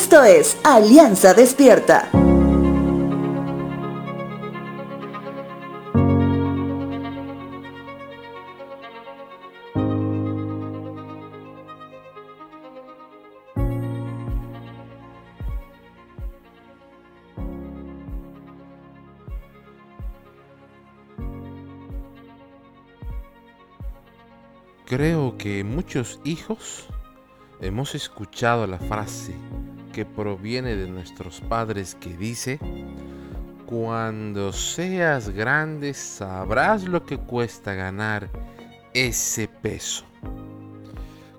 Esto es Alianza Despierta. Creo que muchos hijos hemos escuchado la frase que proviene de nuestros padres que dice, cuando seas grande sabrás lo que cuesta ganar ese peso.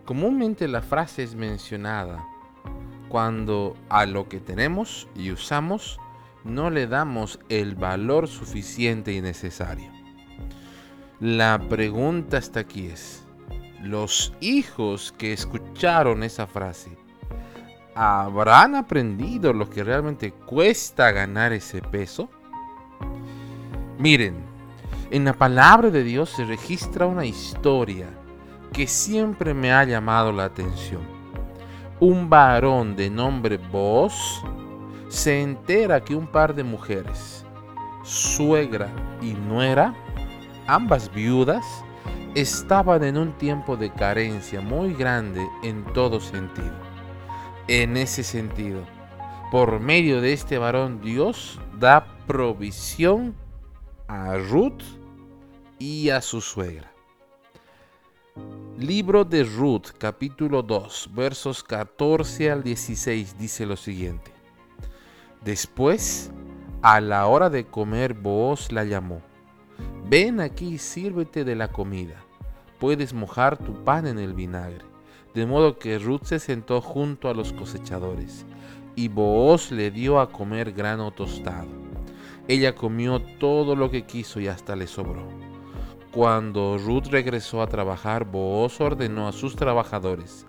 Comúnmente la frase es mencionada cuando a lo que tenemos y usamos no le damos el valor suficiente y necesario. La pregunta hasta aquí es, los hijos que escucharon esa frase habrán aprendido lo que realmente cuesta ganar ese peso? Miren, en la palabra de Dios se registra una historia que siempre me ha llamado la atención. Un varón de nombre Boz se entera que un par de mujeres, suegra y nuera, ambas viudas, estaban en un tiempo de carencia muy grande en todo sentido. En ese sentido, por medio de este varón Dios da provisión a Ruth y a su suegra. Libro de Ruth, capítulo 2, versos 14 al 16 dice lo siguiente. Después, a la hora de comer, Booz la llamó Ven aquí sírvete de la comida. Puedes mojar tu pan en el vinagre. De modo que Ruth se sentó junto a los cosechadores, y Booz le dio a comer grano tostado. Ella comió todo lo que quiso y hasta le sobró. Cuando Ruth regresó a trabajar, Booz ordenó a sus trabajadores,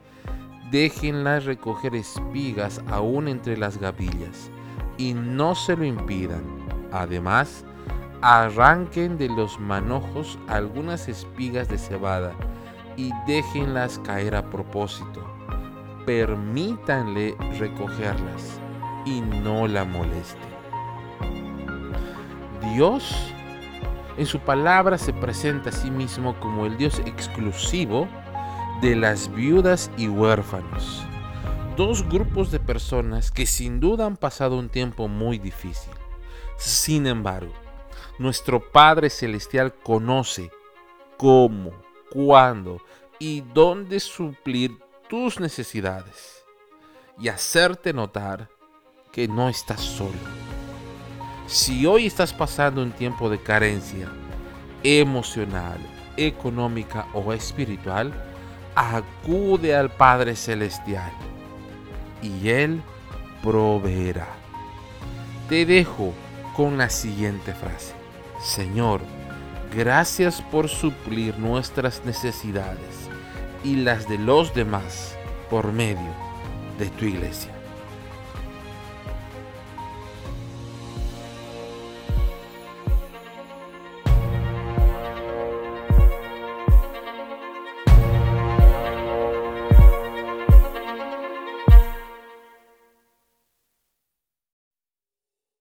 déjenla recoger espigas aún entre las gavillas, y no se lo impidan. Además, arranquen de los manojos algunas espigas de cebada y déjenlas caer a propósito. Permítanle recogerlas y no la molesten. Dios en su palabra se presenta a sí mismo como el Dios exclusivo de las viudas y huérfanos. Dos grupos de personas que sin duda han pasado un tiempo muy difícil. Sin embargo, nuestro Padre Celestial conoce cómo, cuándo y dónde suplir tus necesidades y hacerte notar que no estás solo. Si hoy estás pasando un tiempo de carencia emocional, económica o espiritual, acude al Padre Celestial y Él proveerá. Te dejo con la siguiente frase. Señor, gracias por suplir nuestras necesidades y las de los demás por medio de tu iglesia.